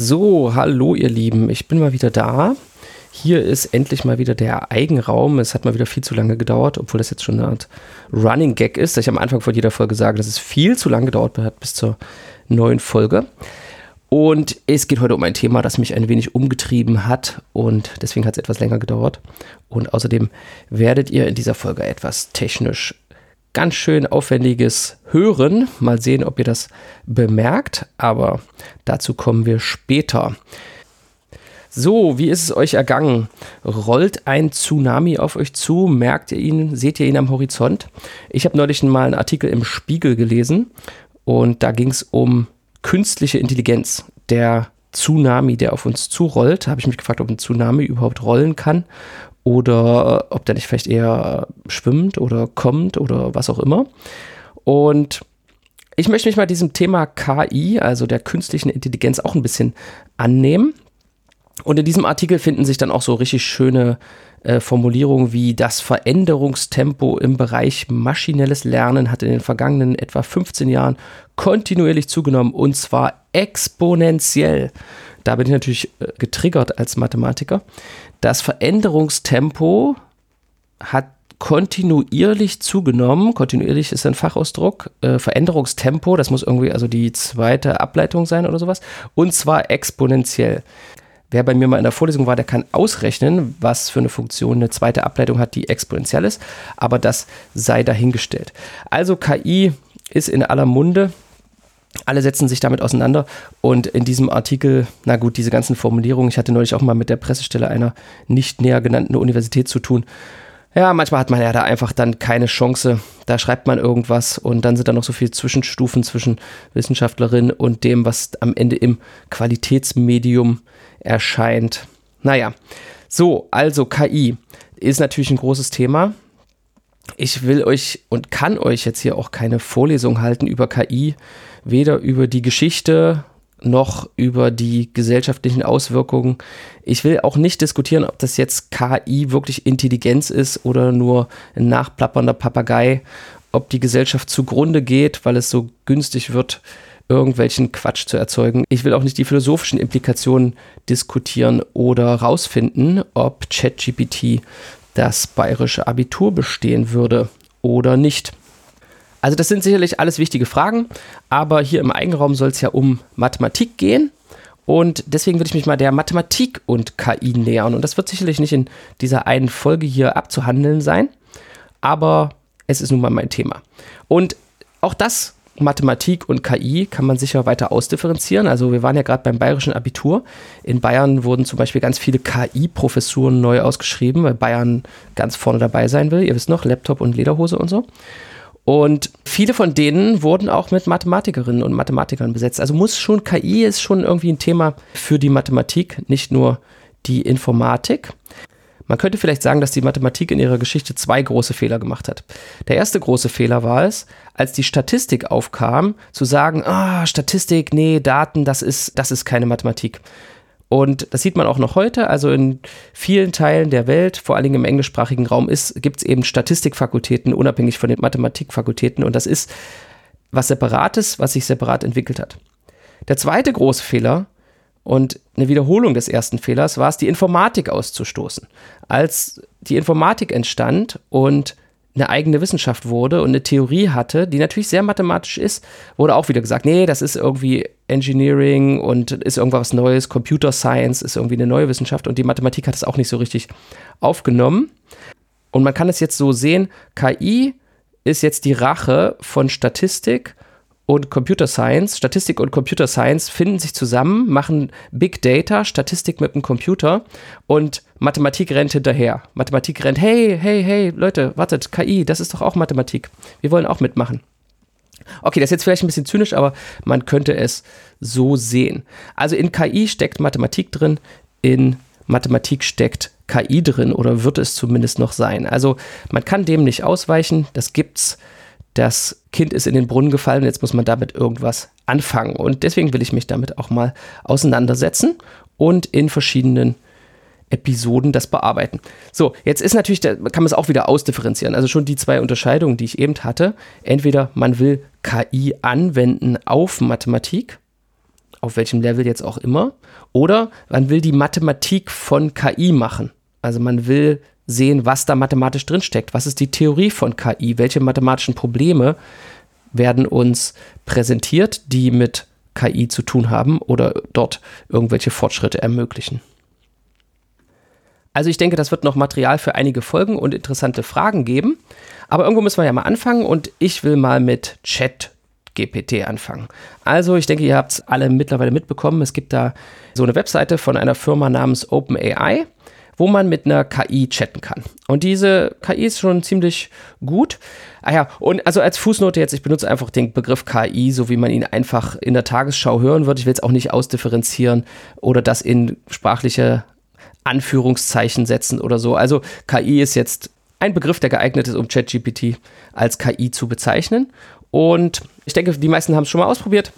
So, hallo ihr Lieben, ich bin mal wieder da. Hier ist endlich mal wieder der Eigenraum. Es hat mal wieder viel zu lange gedauert, obwohl das jetzt schon eine Art Running Gag ist, dass ich am Anfang von jeder Folge sage, dass es viel zu lange gedauert hat bis zur neuen Folge. Und es geht heute um ein Thema, das mich ein wenig umgetrieben hat und deswegen hat es etwas länger gedauert. Und außerdem werdet ihr in dieser Folge etwas technisch ganz schön aufwendiges Hören. Mal sehen, ob ihr das bemerkt, aber dazu kommen wir später. So, wie ist es euch ergangen? Rollt ein Tsunami auf euch zu? Merkt ihr ihn? Seht ihr ihn am Horizont? Ich habe neulich mal einen Artikel im Spiegel gelesen und da ging es um künstliche Intelligenz. Der Tsunami, der auf uns zurollt, habe ich mich gefragt, ob ein Tsunami überhaupt rollen kann oder ob der nicht vielleicht eher schwimmt oder kommt oder was auch immer. Und ich möchte mich mal diesem Thema KI, also der künstlichen Intelligenz, auch ein bisschen annehmen. Und in diesem Artikel finden sich dann auch so richtig schöne äh, Formulierungen wie das Veränderungstempo im Bereich maschinelles Lernen hat in den vergangenen etwa 15 Jahren kontinuierlich zugenommen und zwar exponentiell. Da bin ich natürlich äh, getriggert als Mathematiker. Das Veränderungstempo hat kontinuierlich zugenommen. Kontinuierlich ist ein Fachausdruck. Äh, Veränderungstempo, das muss irgendwie also die zweite Ableitung sein oder sowas. Und zwar exponentiell. Wer bei mir mal in der Vorlesung war, der kann ausrechnen, was für eine Funktion eine zweite Ableitung hat, die exponentiell ist. Aber das sei dahingestellt. Also KI ist in aller Munde. Alle setzen sich damit auseinander und in diesem Artikel, na gut, diese ganzen Formulierungen, ich hatte neulich auch mal mit der Pressestelle einer nicht näher genannten Universität zu tun. Ja, manchmal hat man ja da einfach dann keine Chance. Da schreibt man irgendwas und dann sind da noch so viele Zwischenstufen zwischen Wissenschaftlerin und dem, was am Ende im Qualitätsmedium erscheint. Naja, so, also KI ist natürlich ein großes Thema ich will euch und kann euch jetzt hier auch keine Vorlesung halten über KI, weder über die Geschichte noch über die gesellschaftlichen Auswirkungen. Ich will auch nicht diskutieren, ob das jetzt KI wirklich Intelligenz ist oder nur ein nachplappernder Papagei, ob die Gesellschaft zugrunde geht, weil es so günstig wird, irgendwelchen Quatsch zu erzeugen. Ich will auch nicht die philosophischen Implikationen diskutieren oder rausfinden, ob ChatGPT das bayerische Abitur bestehen würde oder nicht. Also das sind sicherlich alles wichtige Fragen, aber hier im Eigenraum soll es ja um Mathematik gehen und deswegen würde ich mich mal der Mathematik und KI nähern und das wird sicherlich nicht in dieser einen Folge hier abzuhandeln sein, aber es ist nun mal mein Thema. Und auch das Mathematik und KI kann man sicher weiter ausdifferenzieren. Also wir waren ja gerade beim bayerischen Abitur. In Bayern wurden zum Beispiel ganz viele KI-Professuren neu ausgeschrieben, weil Bayern ganz vorne dabei sein will. Ihr wisst noch, Laptop und Lederhose und so. Und viele von denen wurden auch mit Mathematikerinnen und Mathematikern besetzt. Also muss schon KI ist schon irgendwie ein Thema für die Mathematik, nicht nur die Informatik. Man könnte vielleicht sagen, dass die Mathematik in ihrer Geschichte zwei große Fehler gemacht hat. Der erste große Fehler war es, als die Statistik aufkam, zu sagen, ah, Statistik, nee, Daten, das ist, das ist keine Mathematik. Und das sieht man auch noch heute. Also in vielen Teilen der Welt, vor allen Dingen im englischsprachigen Raum, gibt es eben Statistikfakultäten, unabhängig von den Mathematikfakultäten. Und das ist was Separates, was sich separat entwickelt hat. Der zweite große Fehler und eine Wiederholung des ersten Fehlers war es, die Informatik auszustoßen. Als die Informatik entstand und eine eigene Wissenschaft wurde und eine Theorie hatte, die natürlich sehr mathematisch ist, wurde auch wieder gesagt, nee, das ist irgendwie Engineering und ist irgendwas Neues, Computer Science ist irgendwie eine neue Wissenschaft und die Mathematik hat es auch nicht so richtig aufgenommen. Und man kann es jetzt so sehen, KI ist jetzt die Rache von Statistik und Computer Science, Statistik und Computer Science finden sich zusammen, machen Big Data, Statistik mit dem Computer und Mathematik rennt hinterher. Mathematik rennt, hey, hey, hey, Leute, wartet, KI, das ist doch auch Mathematik. Wir wollen auch mitmachen. Okay, das ist jetzt vielleicht ein bisschen zynisch, aber man könnte es so sehen. Also in KI steckt Mathematik drin, in Mathematik steckt KI drin oder wird es zumindest noch sein. Also man kann dem nicht ausweichen, das gibt's das Kind ist in den Brunnen gefallen, jetzt muss man damit irgendwas anfangen. Und deswegen will ich mich damit auch mal auseinandersetzen und in verschiedenen Episoden das bearbeiten. So, jetzt ist natürlich, da kann man es auch wieder ausdifferenzieren. Also schon die zwei Unterscheidungen, die ich eben hatte. Entweder man will KI anwenden auf Mathematik auf welchem Level jetzt auch immer. Oder man will die Mathematik von KI machen. Also man will sehen, was da mathematisch drinsteckt. Was ist die Theorie von KI? Welche mathematischen Probleme werden uns präsentiert, die mit KI zu tun haben oder dort irgendwelche Fortschritte ermöglichen? Also ich denke, das wird noch Material für einige Folgen und interessante Fragen geben. Aber irgendwo müssen wir ja mal anfangen und ich will mal mit Chat GPT anfangen. Also ich denke, ihr habt es alle mittlerweile mitbekommen. Es gibt da so eine Webseite von einer Firma namens OpenAI, wo man mit einer KI chatten kann. Und diese KI ist schon ziemlich gut. Ah ja, und also als Fußnote jetzt, ich benutze einfach den Begriff KI, so wie man ihn einfach in der Tagesschau hören wird. Ich will es auch nicht ausdifferenzieren oder das in sprachliche Anführungszeichen setzen oder so. Also KI ist jetzt ein Begriff, der geeignet ist, um ChatGPT als KI zu bezeichnen. Und ich denke, die meisten haben es schon mal ausprobiert.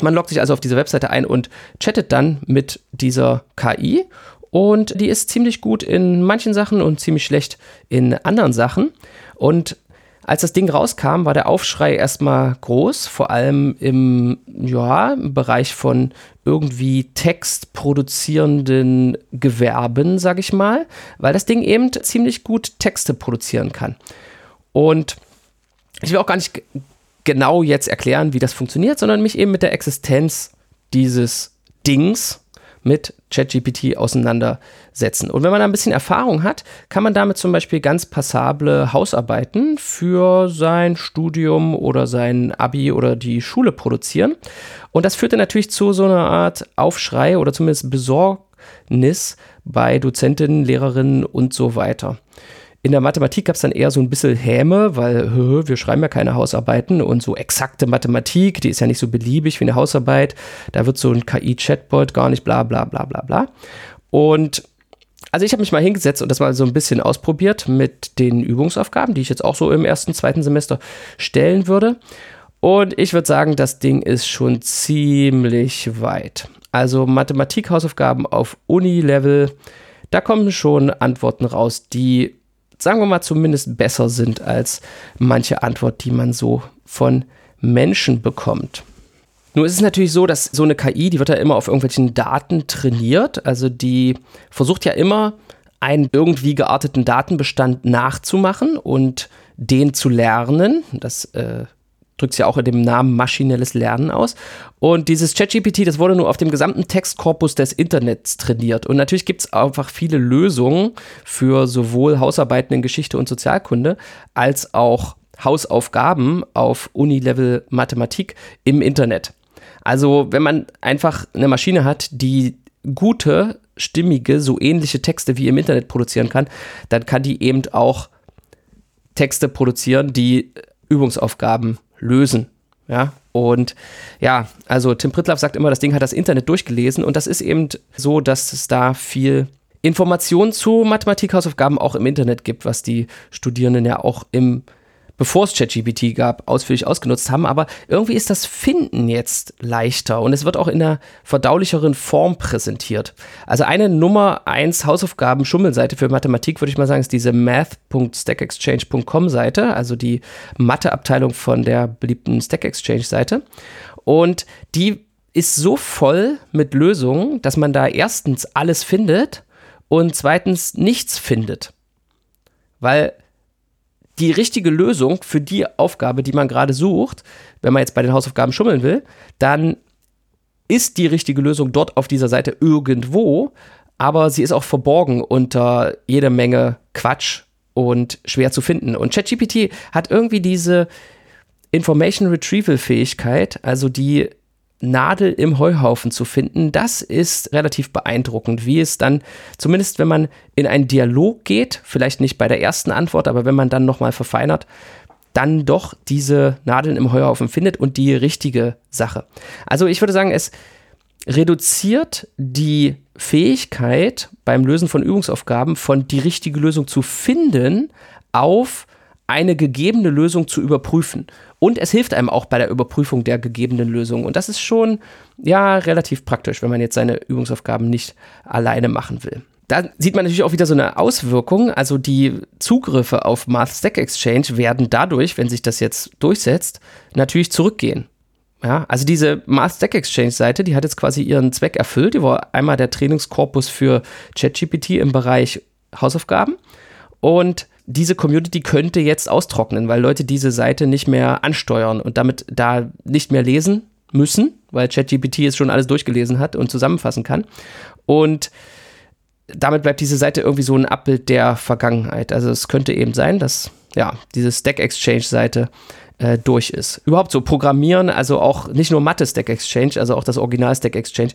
Man loggt sich also auf diese Webseite ein und chattet dann mit dieser KI. Und die ist ziemlich gut in manchen Sachen und ziemlich schlecht in anderen Sachen. Und als das Ding rauskam, war der Aufschrei erstmal groß, vor allem im, ja, im Bereich von irgendwie textproduzierenden Gewerben, sag ich mal, weil das Ding eben ziemlich gut Texte produzieren kann. Und ich will auch gar nicht genau jetzt erklären, wie das funktioniert, sondern mich eben mit der Existenz dieses Dings mit ChatGPT auseinandersetzen. Und wenn man da ein bisschen Erfahrung hat, kann man damit zum Beispiel ganz passable Hausarbeiten für sein Studium oder sein Abi oder die Schule produzieren. Und das führte natürlich zu so einer Art Aufschrei oder zumindest Besorgnis bei Dozentinnen, Lehrerinnen und so weiter. In der Mathematik gab es dann eher so ein bisschen Häme, weil hö, wir schreiben ja keine Hausarbeiten und so exakte Mathematik, die ist ja nicht so beliebig wie eine Hausarbeit. Da wird so ein KI-Chatbot gar nicht bla bla bla bla bla. Und also ich habe mich mal hingesetzt und das mal so ein bisschen ausprobiert mit den Übungsaufgaben, die ich jetzt auch so im ersten, zweiten Semester stellen würde. Und ich würde sagen, das Ding ist schon ziemlich weit. Also Mathematik-Hausaufgaben auf Uni-Level, da kommen schon Antworten raus, die sagen wir mal, zumindest besser sind als manche Antwort, die man so von Menschen bekommt. Nur ist es natürlich so, dass so eine KI, die wird ja immer auf irgendwelchen Daten trainiert. Also die versucht ja immer, einen irgendwie gearteten Datenbestand nachzumachen und den zu lernen. Das äh, drückt es ja auch in dem Namen maschinelles Lernen aus. Und dieses ChatGPT, das wurde nur auf dem gesamten Textkorpus des Internets trainiert. Und natürlich gibt es einfach viele Lösungen für sowohl Hausarbeiten in Geschichte und Sozialkunde als auch Hausaufgaben auf Unilevel Mathematik im Internet. Also wenn man einfach eine Maschine hat, die gute, stimmige, so ähnliche Texte wie im Internet produzieren kann, dann kann die eben auch Texte produzieren, die Übungsaufgaben lösen. Ja, und ja, also Tim Pritlaff sagt immer, das Ding hat das Internet durchgelesen und das ist eben so, dass es da viel Informationen zu Mathematik-Hausaufgaben auch im Internet gibt, was die Studierenden ja auch im bevor es ChatGPT gab, ausführlich ausgenutzt haben. Aber irgendwie ist das Finden jetzt leichter und es wird auch in einer verdaulicheren Form präsentiert. Also eine Nummer 1 Hausaufgaben-Schummelseite für Mathematik, würde ich mal sagen, ist diese math.stackexchange.com Seite, also die Mathe-Abteilung von der beliebten Stack Exchange-Seite. Und die ist so voll mit Lösungen, dass man da erstens alles findet und zweitens nichts findet. Weil die richtige Lösung für die Aufgabe, die man gerade sucht, wenn man jetzt bei den Hausaufgaben schummeln will, dann ist die richtige Lösung dort auf dieser Seite irgendwo, aber sie ist auch verborgen unter jeder Menge Quatsch und schwer zu finden. Und ChatGPT hat irgendwie diese Information Retrieval Fähigkeit, also die Nadel im Heuhaufen zu finden, das ist relativ beeindruckend, wie es dann, zumindest wenn man in einen Dialog geht, vielleicht nicht bei der ersten Antwort, aber wenn man dann nochmal verfeinert, dann doch diese Nadeln im Heuhaufen findet und die richtige Sache. Also ich würde sagen, es reduziert die Fähigkeit beim Lösen von Übungsaufgaben von die richtige Lösung zu finden auf eine gegebene Lösung zu überprüfen. Und es hilft einem auch bei der Überprüfung der gegebenen Lösung. Und das ist schon, ja, relativ praktisch, wenn man jetzt seine Übungsaufgaben nicht alleine machen will. Da sieht man natürlich auch wieder so eine Auswirkung. Also die Zugriffe auf Math Stack Exchange werden dadurch, wenn sich das jetzt durchsetzt, natürlich zurückgehen. Ja, also diese Mars Stack Exchange Seite, die hat jetzt quasi ihren Zweck erfüllt. Die war einmal der Trainingskorpus für ChatGPT im Bereich Hausaufgaben und diese Community könnte jetzt austrocknen, weil Leute diese Seite nicht mehr ansteuern und damit da nicht mehr lesen müssen, weil ChatGPT jetzt schon alles durchgelesen hat und zusammenfassen kann. Und damit bleibt diese Seite irgendwie so ein Abbild der Vergangenheit. Also es könnte eben sein, dass ja diese Stack Exchange Seite äh, durch ist. Überhaupt so Programmieren, also auch nicht nur Mathe Stack Exchange, also auch das Original Stack Exchange,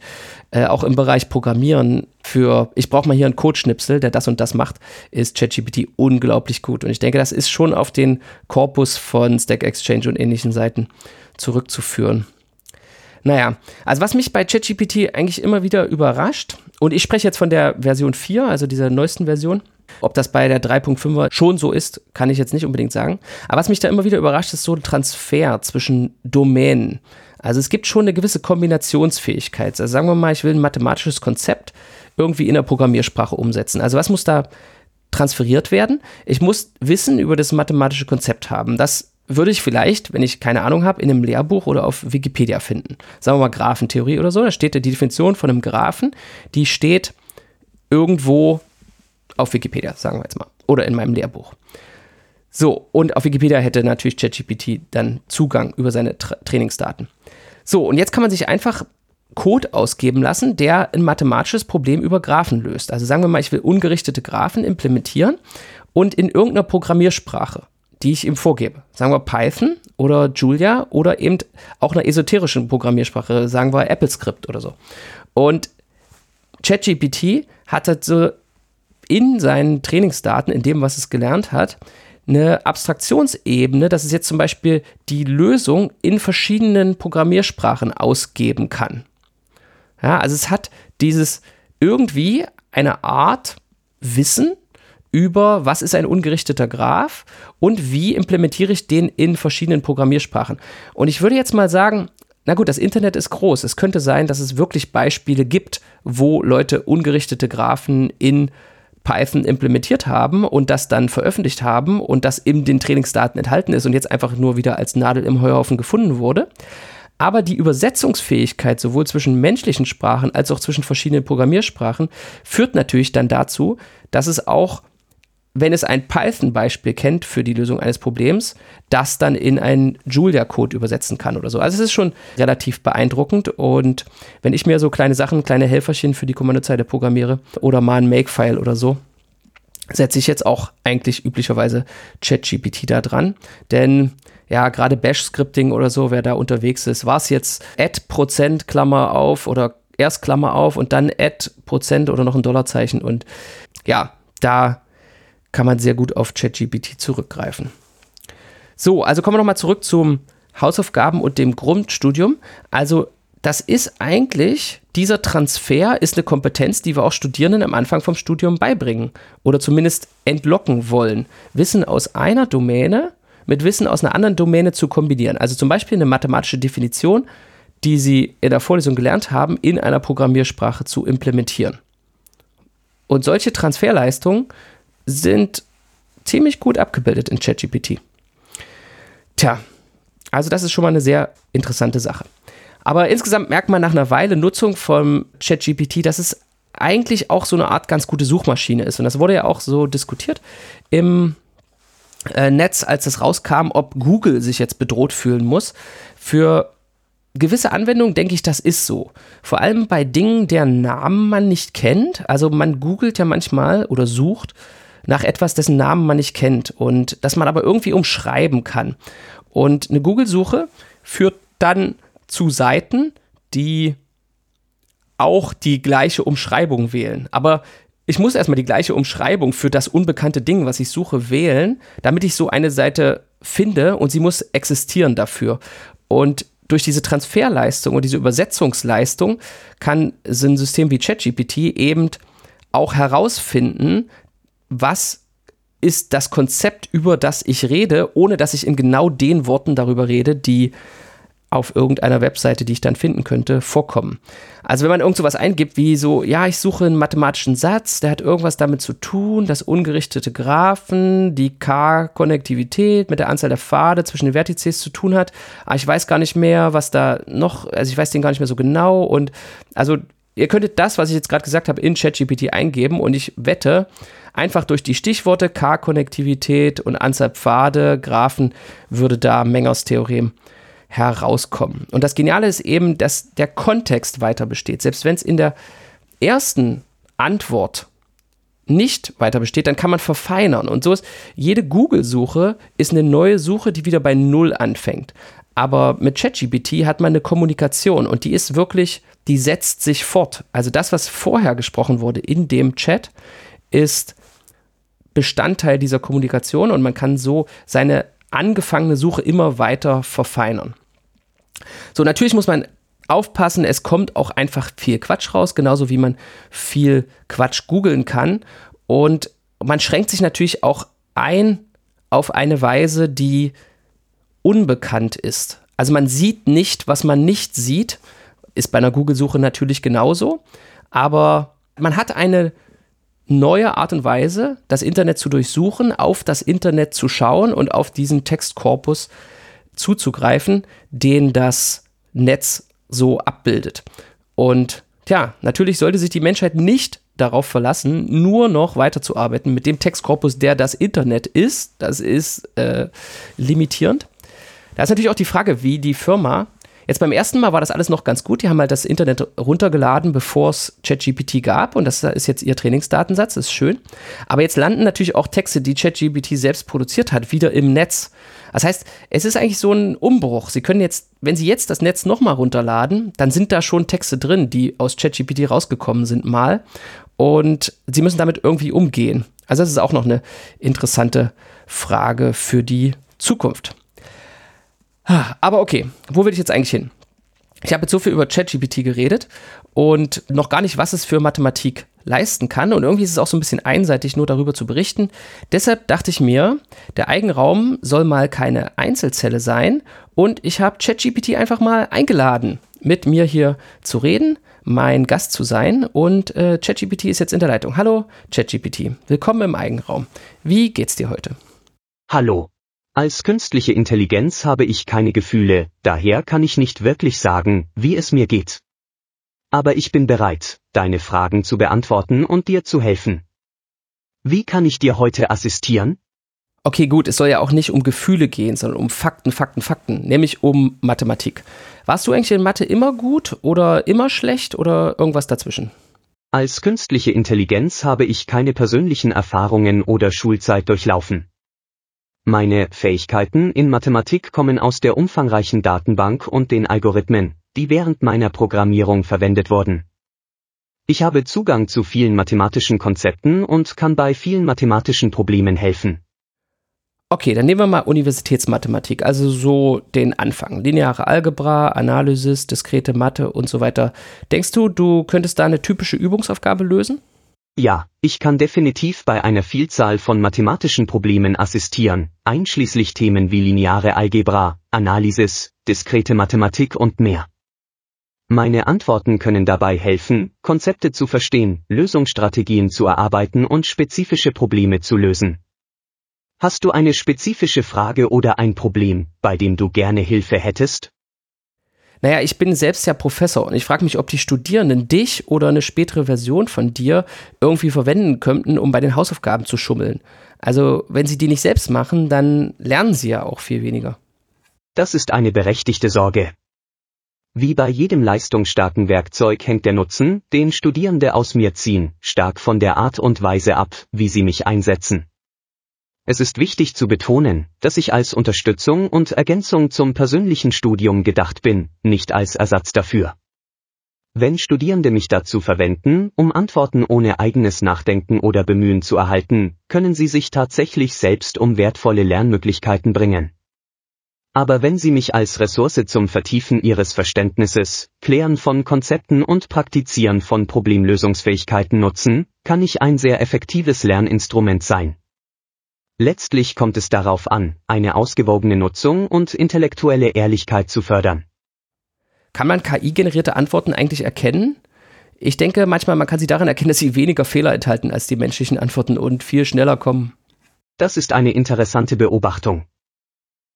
äh, auch im Bereich Programmieren für, ich brauche mal hier einen Codeschnipsel, der das und das macht, ist ChatGPT unglaublich gut. Und ich denke, das ist schon auf den Korpus von Stack Exchange und ähnlichen Seiten zurückzuführen. Naja, also was mich bei ChatGPT eigentlich immer wieder überrascht, und ich spreche jetzt von der Version 4, also dieser neuesten Version, ob das bei der 3.5er schon so ist, kann ich jetzt nicht unbedingt sagen. Aber was mich da immer wieder überrascht, ist so ein Transfer zwischen Domänen. Also es gibt schon eine gewisse Kombinationsfähigkeit. Also sagen wir mal, ich will ein mathematisches Konzept irgendwie in der Programmiersprache umsetzen. Also was muss da transferiert werden? Ich muss Wissen über das mathematische Konzept haben. Das würde ich vielleicht, wenn ich keine Ahnung habe, in einem Lehrbuch oder auf Wikipedia finden. Sagen wir mal Graphentheorie oder so, da steht die Definition von einem Graphen, die steht irgendwo auf Wikipedia, sagen wir jetzt mal. Oder in meinem Lehrbuch. So, und auf Wikipedia hätte natürlich ChatGPT dann Zugang über seine Tra Trainingsdaten. So, und jetzt kann man sich einfach Code ausgeben lassen, der ein mathematisches Problem über Graphen löst. Also sagen wir mal, ich will ungerichtete Graphen implementieren und in irgendeiner Programmiersprache, die ich ihm vorgebe. Sagen wir Python oder Julia oder eben auch einer esoterischen Programmiersprache, sagen wir AppleScript oder so. Und ChatGPT hat halt so in seinen Trainingsdaten, in dem, was es gelernt hat, eine Abstraktionsebene, dass es jetzt zum Beispiel die Lösung in verschiedenen Programmiersprachen ausgeben kann. Ja, also es hat dieses irgendwie eine Art Wissen über, was ist ein ungerichteter Graph und wie implementiere ich den in verschiedenen Programmiersprachen. Und ich würde jetzt mal sagen, na gut, das Internet ist groß. Es könnte sein, dass es wirklich Beispiele gibt, wo Leute ungerichtete Graphen in Python implementiert haben und das dann veröffentlicht haben und das in den Trainingsdaten enthalten ist und jetzt einfach nur wieder als Nadel im Heuhaufen gefunden wurde. Aber die Übersetzungsfähigkeit sowohl zwischen menschlichen Sprachen als auch zwischen verschiedenen Programmiersprachen führt natürlich dann dazu, dass es auch wenn es ein Python-Beispiel kennt für die Lösung eines Problems, das dann in einen Julia-Code übersetzen kann oder so. Also es ist schon relativ beeindruckend und wenn ich mir so kleine Sachen, kleine Helferchen für die Kommandozeile programmiere oder mal ein Makefile oder so, setze ich jetzt auch eigentlich üblicherweise ChatGPT da dran, denn ja, gerade Bash-Scripting oder so, wer da unterwegs ist, war es jetzt Add Prozent Klammer auf oder erst Klammer auf und dann Add Prozent oder noch ein Dollarzeichen und ja, da kann man sehr gut auf ChatGPT zurückgreifen. So, also kommen wir nochmal zurück zum Hausaufgaben und dem Grundstudium. Also das ist eigentlich, dieser Transfer ist eine Kompetenz, die wir auch Studierenden am Anfang vom Studium beibringen oder zumindest entlocken wollen. Wissen aus einer Domäne mit Wissen aus einer anderen Domäne zu kombinieren. Also zum Beispiel eine mathematische Definition, die Sie in der Vorlesung gelernt haben, in einer Programmiersprache zu implementieren. Und solche Transferleistungen sind ziemlich gut abgebildet in ChatGPT. Tja, also das ist schon mal eine sehr interessante Sache. Aber insgesamt merkt man nach einer Weile Nutzung von ChatGPT, dass es eigentlich auch so eine Art ganz gute Suchmaschine ist. Und das wurde ja auch so diskutiert im äh, Netz, als es rauskam, ob Google sich jetzt bedroht fühlen muss. Für gewisse Anwendungen denke ich, das ist so. Vor allem bei Dingen, deren Namen man nicht kennt. Also man googelt ja manchmal oder sucht nach etwas, dessen Namen man nicht kennt und das man aber irgendwie umschreiben kann. Und eine Google-Suche führt dann zu Seiten, die auch die gleiche Umschreibung wählen. Aber ich muss erstmal die gleiche Umschreibung für das unbekannte Ding, was ich suche, wählen, damit ich so eine Seite finde und sie muss existieren dafür. Und durch diese Transferleistung und diese Übersetzungsleistung kann so ein System wie ChatGPT eben auch herausfinden, was ist das Konzept, über das ich rede, ohne dass ich in genau den Worten darüber rede, die auf irgendeiner Webseite, die ich dann finden könnte, vorkommen. Also wenn man irgend sowas eingibt, wie so, ja, ich suche einen mathematischen Satz, der hat irgendwas damit zu tun, dass ungerichtete Graphen, die K-Konnektivität mit der Anzahl der Pfade zwischen den Vertices zu tun hat, aber ich weiß gar nicht mehr, was da noch, also ich weiß den gar nicht mehr so genau und also ihr könntet das, was ich jetzt gerade gesagt habe, in ChatGPT eingeben und ich wette, einfach durch die Stichworte K-Konnektivität und Anzahl Pfade, Graphen, würde da Mengers Theorem herauskommen. Und das Geniale ist eben, dass der Kontext weiter besteht. Selbst wenn es in der ersten Antwort nicht weiter besteht, dann kann man verfeinern. Und so ist jede Google-Suche ist eine neue Suche, die wieder bei Null anfängt. Aber mit ChatGPT hat man eine Kommunikation und die ist wirklich, die setzt sich fort. Also das, was vorher gesprochen wurde in dem Chat, ist Bestandteil dieser Kommunikation und man kann so seine angefangene Suche immer weiter verfeinern. So, natürlich muss man aufpassen, es kommt auch einfach viel Quatsch raus, genauso wie man viel Quatsch googeln kann. Und man schränkt sich natürlich auch ein auf eine Weise, die unbekannt ist. Also man sieht nicht, was man nicht sieht. Ist bei einer Google-Suche natürlich genauso. Aber man hat eine neue Art und Weise, das Internet zu durchsuchen, auf das Internet zu schauen und auf diesen Textkorpus zuzugreifen, den das Netz so abbildet. Und tja, natürlich sollte sich die Menschheit nicht darauf verlassen, nur noch weiterzuarbeiten mit dem Textkorpus, der das Internet ist. Das ist äh, limitierend. Da ist natürlich auch die Frage, wie die Firma Jetzt beim ersten Mal war das alles noch ganz gut. Die haben halt das Internet runtergeladen, bevor es ChatGPT gab. Und das ist jetzt ihr Trainingsdatensatz, das ist schön. Aber jetzt landen natürlich auch Texte, die ChatGPT selbst produziert hat, wieder im Netz. Das heißt, es ist eigentlich so ein Umbruch. Sie können jetzt, wenn Sie jetzt das Netz nochmal runterladen, dann sind da schon Texte drin, die aus ChatGPT rausgekommen sind mal. Und Sie müssen damit irgendwie umgehen. Also das ist auch noch eine interessante Frage für die Zukunft. Aber okay, wo will ich jetzt eigentlich hin? Ich habe jetzt so viel über ChatGPT geredet und noch gar nicht, was es für Mathematik leisten kann. Und irgendwie ist es auch so ein bisschen einseitig, nur darüber zu berichten. Deshalb dachte ich mir, der Eigenraum soll mal keine Einzelzelle sein. Und ich habe ChatGPT einfach mal eingeladen, mit mir hier zu reden, mein Gast zu sein. Und äh, ChatGPT ist jetzt in der Leitung. Hallo, ChatGPT. Willkommen im Eigenraum. Wie geht's dir heute? Hallo, als künstliche Intelligenz habe ich keine Gefühle, daher kann ich nicht wirklich sagen, wie es mir geht. Aber ich bin bereit, deine Fragen zu beantworten und dir zu helfen. Wie kann ich dir heute assistieren? Okay, gut, es soll ja auch nicht um Gefühle gehen, sondern um Fakten, Fakten, Fakten, nämlich um Mathematik. Warst du eigentlich in Mathe immer gut oder immer schlecht oder irgendwas dazwischen? Als künstliche Intelligenz habe ich keine persönlichen Erfahrungen oder Schulzeit durchlaufen. Meine Fähigkeiten in Mathematik kommen aus der umfangreichen Datenbank und den Algorithmen, die während meiner Programmierung verwendet wurden. Ich habe Zugang zu vielen mathematischen Konzepten und kann bei vielen mathematischen Problemen helfen. Okay, dann nehmen wir mal Universitätsmathematik, also so den Anfang. Lineare Algebra, Analysis, diskrete Mathe und so weiter. Denkst du, du könntest da eine typische Übungsaufgabe lösen? Ja, ich kann definitiv bei einer Vielzahl von mathematischen Problemen assistieren, einschließlich Themen wie lineare Algebra, Analysis, diskrete Mathematik und mehr. Meine Antworten können dabei helfen, Konzepte zu verstehen, Lösungsstrategien zu erarbeiten und spezifische Probleme zu lösen. Hast du eine spezifische Frage oder ein Problem, bei dem du gerne Hilfe hättest? Naja, ich bin selbst ja Professor und ich frage mich, ob die Studierenden dich oder eine spätere Version von dir irgendwie verwenden könnten, um bei den Hausaufgaben zu schummeln. Also, wenn sie die nicht selbst machen, dann lernen sie ja auch viel weniger. Das ist eine berechtigte Sorge. Wie bei jedem leistungsstarken Werkzeug hängt der Nutzen, den Studierende aus mir ziehen, stark von der Art und Weise ab, wie sie mich einsetzen. Es ist wichtig zu betonen, dass ich als Unterstützung und Ergänzung zum persönlichen Studium gedacht bin, nicht als Ersatz dafür. Wenn Studierende mich dazu verwenden, um Antworten ohne eigenes Nachdenken oder Bemühen zu erhalten, können sie sich tatsächlich selbst um wertvolle Lernmöglichkeiten bringen. Aber wenn Sie mich als Ressource zum Vertiefen Ihres Verständnisses, Klären von Konzepten und Praktizieren von Problemlösungsfähigkeiten nutzen, kann ich ein sehr effektives Lerninstrument sein. Letztlich kommt es darauf an, eine ausgewogene Nutzung und intellektuelle Ehrlichkeit zu fördern. Kann man KI-generierte Antworten eigentlich erkennen? Ich denke manchmal, man kann sie darin erkennen, dass sie weniger Fehler enthalten als die menschlichen Antworten und viel schneller kommen. Das ist eine interessante Beobachtung.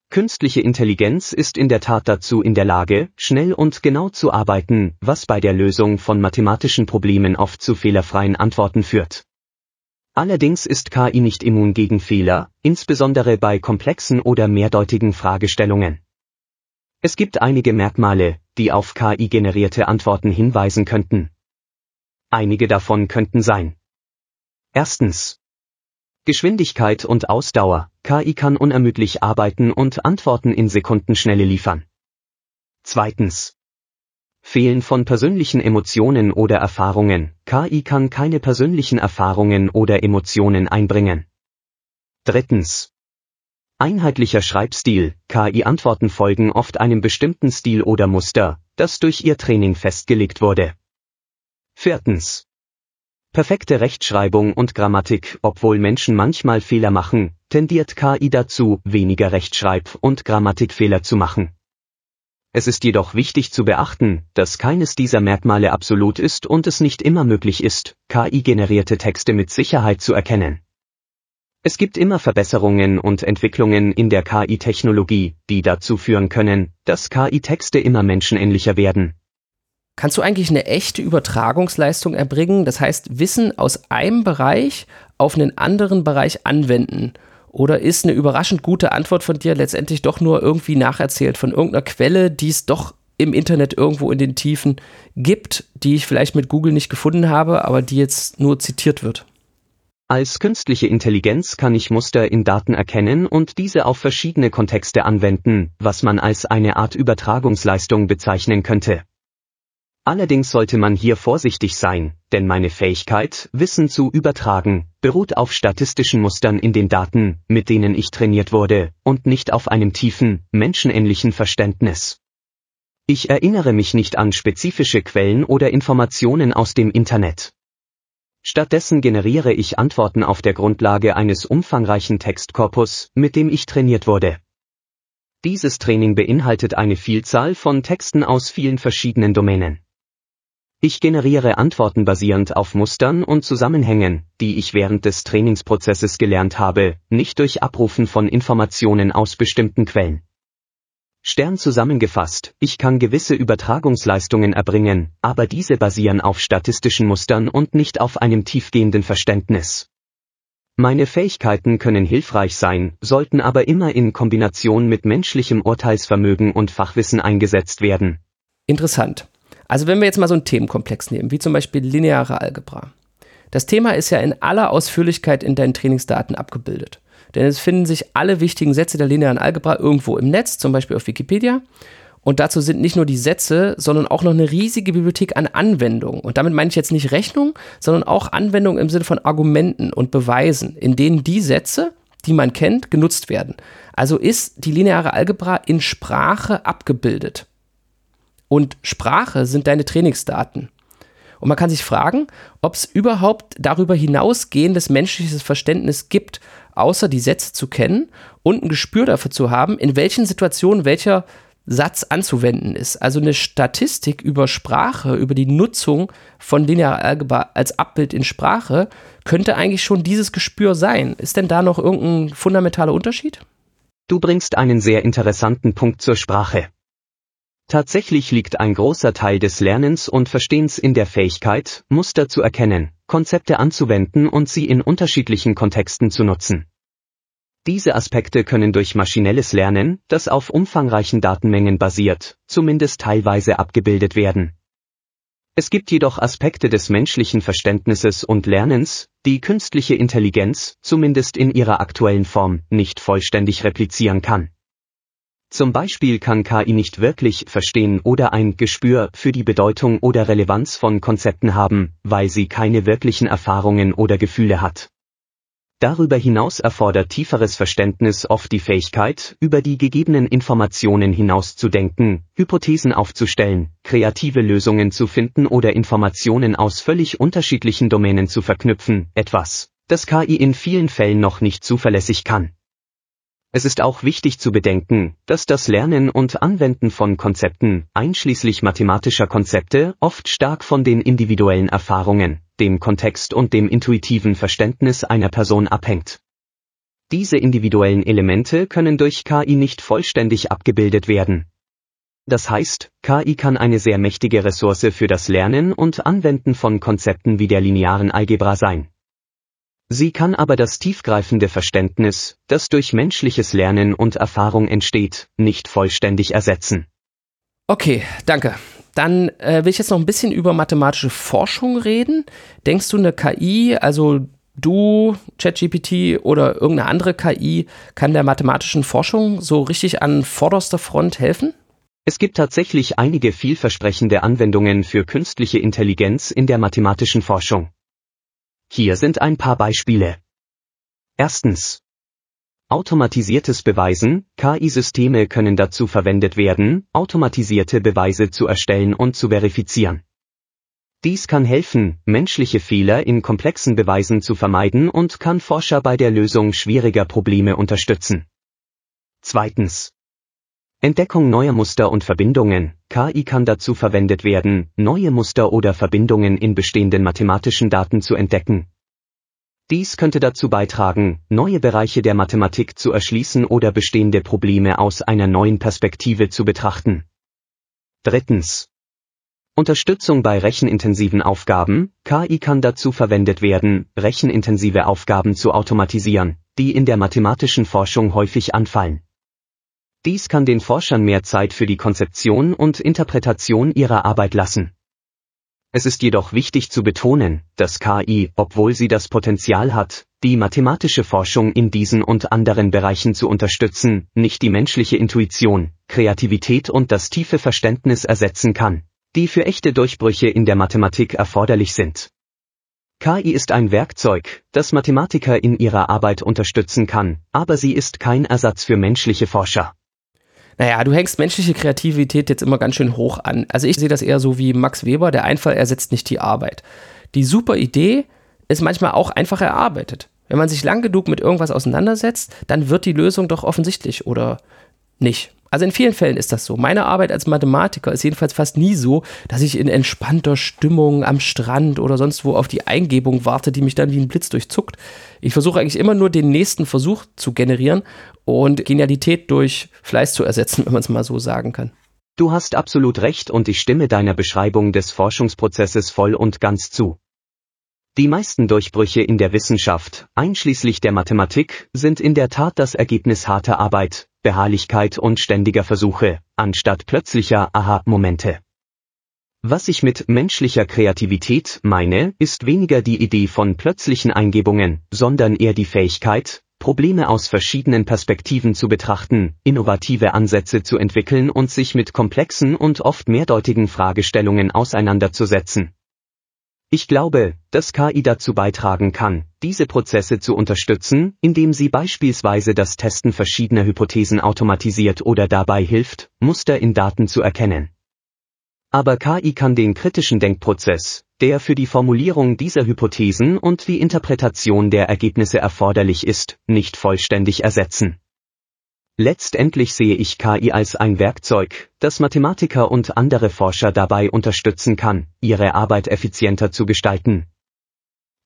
Künstliche Intelligenz ist in der Tat dazu in der Lage, schnell und genau zu arbeiten, was bei der Lösung von mathematischen Problemen oft zu fehlerfreien Antworten führt. Allerdings ist KI nicht immun gegen Fehler, insbesondere bei komplexen oder mehrdeutigen Fragestellungen. Es gibt einige Merkmale, die auf KI-generierte Antworten hinweisen könnten. Einige davon könnten sein. Erstens. Geschwindigkeit und Ausdauer. KI kann unermüdlich arbeiten und Antworten in Sekundenschnelle liefern. Zweitens. Fehlen von persönlichen Emotionen oder Erfahrungen. KI kann keine persönlichen Erfahrungen oder Emotionen einbringen. Drittens. Einheitlicher Schreibstil. KI-Antworten folgen oft einem bestimmten Stil oder Muster, das durch ihr Training festgelegt wurde. Viertens. Perfekte Rechtschreibung und Grammatik, obwohl Menschen manchmal Fehler machen, tendiert KI dazu, weniger Rechtschreib- und Grammatikfehler zu machen. Es ist jedoch wichtig zu beachten, dass keines dieser Merkmale absolut ist und es nicht immer möglich ist, KI-generierte Texte mit Sicherheit zu erkennen. Es gibt immer Verbesserungen und Entwicklungen in der KI-Technologie, die dazu führen können, dass KI-Texte immer menschenähnlicher werden, Kannst du eigentlich eine echte Übertragungsleistung erbringen? Das heißt, Wissen aus einem Bereich auf einen anderen Bereich anwenden? Oder ist eine überraschend gute Antwort von dir letztendlich doch nur irgendwie nacherzählt von irgendeiner Quelle, die es doch im Internet irgendwo in den Tiefen gibt, die ich vielleicht mit Google nicht gefunden habe, aber die jetzt nur zitiert wird? Als künstliche Intelligenz kann ich Muster in Daten erkennen und diese auf verschiedene Kontexte anwenden, was man als eine Art Übertragungsleistung bezeichnen könnte. Allerdings sollte man hier vorsichtig sein, denn meine Fähigkeit, Wissen zu übertragen, beruht auf statistischen Mustern in den Daten, mit denen ich trainiert wurde, und nicht auf einem tiefen, menschenähnlichen Verständnis. Ich erinnere mich nicht an spezifische Quellen oder Informationen aus dem Internet. Stattdessen generiere ich Antworten auf der Grundlage eines umfangreichen Textkorpus, mit dem ich trainiert wurde. Dieses Training beinhaltet eine Vielzahl von Texten aus vielen verschiedenen Domänen. Ich generiere Antworten basierend auf Mustern und Zusammenhängen, die ich während des Trainingsprozesses gelernt habe, nicht durch Abrufen von Informationen aus bestimmten Quellen. Stern zusammengefasst, ich kann gewisse Übertragungsleistungen erbringen, aber diese basieren auf statistischen Mustern und nicht auf einem tiefgehenden Verständnis. Meine Fähigkeiten können hilfreich sein, sollten aber immer in Kombination mit menschlichem Urteilsvermögen und Fachwissen eingesetzt werden. Interessant. Also wenn wir jetzt mal so einen Themenkomplex nehmen, wie zum Beispiel lineare Algebra. Das Thema ist ja in aller Ausführlichkeit in deinen Trainingsdaten abgebildet. Denn es finden sich alle wichtigen Sätze der linearen Algebra irgendwo im Netz, zum Beispiel auf Wikipedia. Und dazu sind nicht nur die Sätze, sondern auch noch eine riesige Bibliothek an Anwendungen. Und damit meine ich jetzt nicht Rechnung, sondern auch Anwendungen im Sinne von Argumenten und Beweisen, in denen die Sätze, die man kennt, genutzt werden. Also ist die lineare Algebra in Sprache abgebildet und Sprache sind deine Trainingsdaten. Und man kann sich fragen, ob es überhaupt darüber hinausgehendes menschliches Verständnis gibt, außer die Sätze zu kennen und ein Gespür dafür zu haben, in welchen Situationen welcher Satz anzuwenden ist. Also eine Statistik über Sprache, über die Nutzung von linearer Algebra als Abbild in Sprache, könnte eigentlich schon dieses Gespür sein. Ist denn da noch irgendein fundamentaler Unterschied? Du bringst einen sehr interessanten Punkt zur Sprache. Tatsächlich liegt ein großer Teil des Lernens und Verstehens in der Fähigkeit, Muster zu erkennen, Konzepte anzuwenden und sie in unterschiedlichen Kontexten zu nutzen. Diese Aspekte können durch maschinelles Lernen, das auf umfangreichen Datenmengen basiert, zumindest teilweise abgebildet werden. Es gibt jedoch Aspekte des menschlichen Verständnisses und Lernens, die künstliche Intelligenz, zumindest in ihrer aktuellen Form, nicht vollständig replizieren kann. Zum Beispiel kann KI nicht wirklich verstehen oder ein Gespür für die Bedeutung oder Relevanz von Konzepten haben, weil sie keine wirklichen Erfahrungen oder Gefühle hat. Darüber hinaus erfordert tieferes Verständnis oft die Fähigkeit, über die gegebenen Informationen hinaus zu denken, Hypothesen aufzustellen, kreative Lösungen zu finden oder Informationen aus völlig unterschiedlichen Domänen zu verknüpfen, etwas, das KI in vielen Fällen noch nicht zuverlässig kann. Es ist auch wichtig zu bedenken, dass das Lernen und Anwenden von Konzepten, einschließlich mathematischer Konzepte, oft stark von den individuellen Erfahrungen, dem Kontext und dem intuitiven Verständnis einer Person abhängt. Diese individuellen Elemente können durch KI nicht vollständig abgebildet werden. Das heißt, KI kann eine sehr mächtige Ressource für das Lernen und Anwenden von Konzepten wie der linearen Algebra sein. Sie kann aber das tiefgreifende Verständnis, das durch menschliches Lernen und Erfahrung entsteht, nicht vollständig ersetzen. Okay, danke. Dann äh, will ich jetzt noch ein bisschen über mathematische Forschung reden. Denkst du, eine KI, also du, ChatGPT oder irgendeine andere KI, kann der mathematischen Forschung so richtig an vorderster Front helfen? Es gibt tatsächlich einige vielversprechende Anwendungen für künstliche Intelligenz in der mathematischen Forschung. Hier sind ein paar Beispiele. Erstens. Automatisiertes Beweisen, KI-Systeme können dazu verwendet werden, automatisierte Beweise zu erstellen und zu verifizieren. Dies kann helfen, menschliche Fehler in komplexen Beweisen zu vermeiden und kann Forscher bei der Lösung schwieriger Probleme unterstützen. Zweitens. Entdeckung neuer Muster und Verbindungen. KI kann dazu verwendet werden, neue Muster oder Verbindungen in bestehenden mathematischen Daten zu entdecken. Dies könnte dazu beitragen, neue Bereiche der Mathematik zu erschließen oder bestehende Probleme aus einer neuen Perspektive zu betrachten. Drittens. Unterstützung bei rechenintensiven Aufgaben. KI kann dazu verwendet werden, rechenintensive Aufgaben zu automatisieren, die in der mathematischen Forschung häufig anfallen. Dies kann den Forschern mehr Zeit für die Konzeption und Interpretation ihrer Arbeit lassen. Es ist jedoch wichtig zu betonen, dass KI, obwohl sie das Potenzial hat, die mathematische Forschung in diesen und anderen Bereichen zu unterstützen, nicht die menschliche Intuition, Kreativität und das tiefe Verständnis ersetzen kann, die für echte Durchbrüche in der Mathematik erforderlich sind. KI ist ein Werkzeug, das Mathematiker in ihrer Arbeit unterstützen kann, aber sie ist kein Ersatz für menschliche Forscher. Naja, du hängst menschliche Kreativität jetzt immer ganz schön hoch an. Also ich sehe das eher so wie Max Weber, der Einfall ersetzt nicht die Arbeit. Die super Idee ist manchmal auch einfach erarbeitet. Wenn man sich lang genug mit irgendwas auseinandersetzt, dann wird die Lösung doch offensichtlich oder nicht. Also in vielen Fällen ist das so. Meine Arbeit als Mathematiker ist jedenfalls fast nie so, dass ich in entspannter Stimmung am Strand oder sonst wo auf die Eingebung warte, die mich dann wie ein Blitz durchzuckt. Ich versuche eigentlich immer nur den nächsten Versuch zu generieren und Genialität durch Fleiß zu ersetzen, wenn man es mal so sagen kann. Du hast absolut recht und ich stimme deiner Beschreibung des Forschungsprozesses voll und ganz zu. Die meisten Durchbrüche in der Wissenschaft, einschließlich der Mathematik, sind in der Tat das Ergebnis harter Arbeit, Beharrlichkeit und ständiger Versuche, anstatt plötzlicher Aha-Momente. Was ich mit menschlicher Kreativität meine, ist weniger die Idee von plötzlichen Eingebungen, sondern eher die Fähigkeit, Probleme aus verschiedenen Perspektiven zu betrachten, innovative Ansätze zu entwickeln und sich mit komplexen und oft mehrdeutigen Fragestellungen auseinanderzusetzen. Ich glaube, dass KI dazu beitragen kann, diese Prozesse zu unterstützen, indem sie beispielsweise das Testen verschiedener Hypothesen automatisiert oder dabei hilft, Muster in Daten zu erkennen. Aber KI kann den kritischen Denkprozess, der für die Formulierung dieser Hypothesen und die Interpretation der Ergebnisse erforderlich ist, nicht vollständig ersetzen. Letztendlich sehe ich KI als ein Werkzeug, das Mathematiker und andere Forscher dabei unterstützen kann, ihre Arbeit effizienter zu gestalten.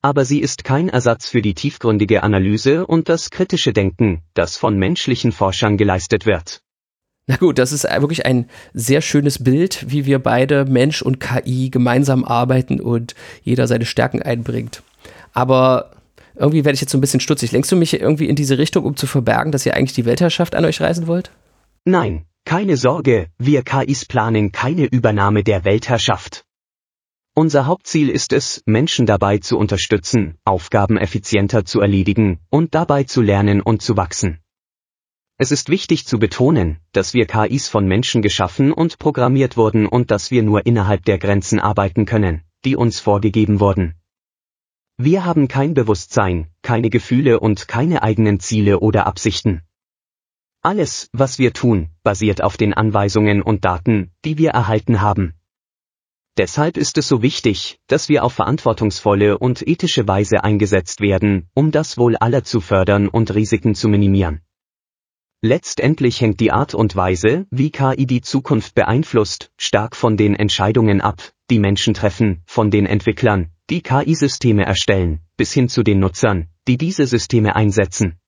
Aber sie ist kein Ersatz für die tiefgründige Analyse und das kritische Denken, das von menschlichen Forschern geleistet wird. Na gut, das ist wirklich ein sehr schönes Bild, wie wir beide, Mensch und KI, gemeinsam arbeiten und jeder seine Stärken einbringt. Aber irgendwie werde ich jetzt so ein bisschen stutzig. Lenkst du mich irgendwie in diese Richtung, um zu verbergen, dass ihr eigentlich die Weltherrschaft an euch reisen wollt? Nein, keine Sorge, wir KIs planen keine Übernahme der Weltherrschaft. Unser Hauptziel ist es, Menschen dabei zu unterstützen, Aufgaben effizienter zu erledigen und dabei zu lernen und zu wachsen. Es ist wichtig zu betonen, dass wir KIs von Menschen geschaffen und programmiert wurden und dass wir nur innerhalb der Grenzen arbeiten können, die uns vorgegeben wurden. Wir haben kein Bewusstsein, keine Gefühle und keine eigenen Ziele oder Absichten. Alles, was wir tun, basiert auf den Anweisungen und Daten, die wir erhalten haben. Deshalb ist es so wichtig, dass wir auf verantwortungsvolle und ethische Weise eingesetzt werden, um das Wohl aller zu fördern und Risiken zu minimieren. Letztendlich hängt die Art und Weise, wie KI die Zukunft beeinflusst, stark von den Entscheidungen ab, die Menschen treffen, von den Entwicklern, die KI-Systeme erstellen, bis hin zu den Nutzern, die diese Systeme einsetzen.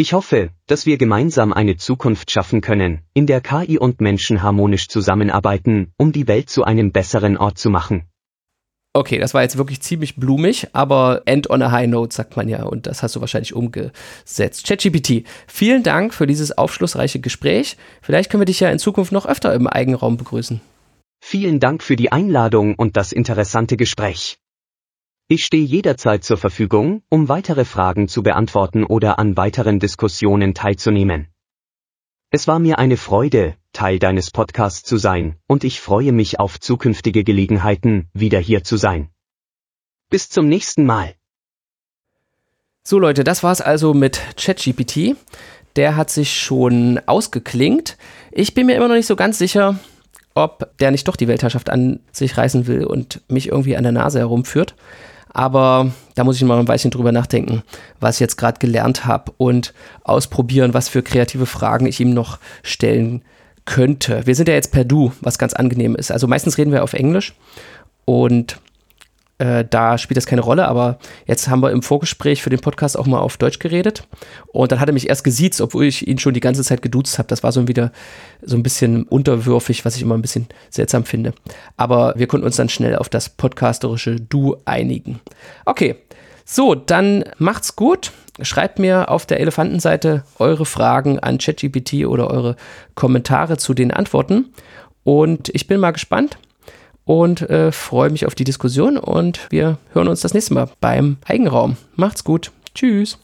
Ich hoffe, dass wir gemeinsam eine Zukunft schaffen können, in der KI und Menschen harmonisch zusammenarbeiten, um die Welt zu einem besseren Ort zu machen. Okay, das war jetzt wirklich ziemlich blumig, aber end on a high note, sagt man ja, und das hast du wahrscheinlich umgesetzt. ChatGPT, vielen Dank für dieses aufschlussreiche Gespräch. Vielleicht können wir dich ja in Zukunft noch öfter im Eigenraum begrüßen. Vielen Dank für die Einladung und das interessante Gespräch. Ich stehe jederzeit zur Verfügung, um weitere Fragen zu beantworten oder an weiteren Diskussionen teilzunehmen. Es war mir eine Freude, Teil deines Podcasts zu sein, und ich freue mich auf zukünftige Gelegenheiten, wieder hier zu sein. Bis zum nächsten Mal. So Leute, das war's also mit ChatGPT. Der hat sich schon ausgeklingt. Ich bin mir immer noch nicht so ganz sicher, ob der nicht doch die Weltherrschaft an sich reißen will und mich irgendwie an der Nase herumführt. Aber da muss ich mal ein Weilchen drüber nachdenken, was ich jetzt gerade gelernt habe und ausprobieren, was für kreative Fragen ich ihm noch stellen könnte. Wir sind ja jetzt per Du, was ganz angenehm ist. Also meistens reden wir auf Englisch und äh, da spielt das keine Rolle, aber jetzt haben wir im Vorgespräch für den Podcast auch mal auf Deutsch geredet. Und dann hat er mich erst gesiezt, obwohl ich ihn schon die ganze Zeit geduzt habe. Das war so wieder so ein bisschen unterwürfig, was ich immer ein bisschen seltsam finde. Aber wir konnten uns dann schnell auf das podcasterische Du einigen. Okay, so, dann macht's gut. Schreibt mir auf der Elefantenseite eure Fragen an ChatGPT oder eure Kommentare zu den Antworten. Und ich bin mal gespannt, und äh, freue mich auf die Diskussion und wir hören uns das nächste Mal beim Eigenraum. Macht's gut. Tschüss.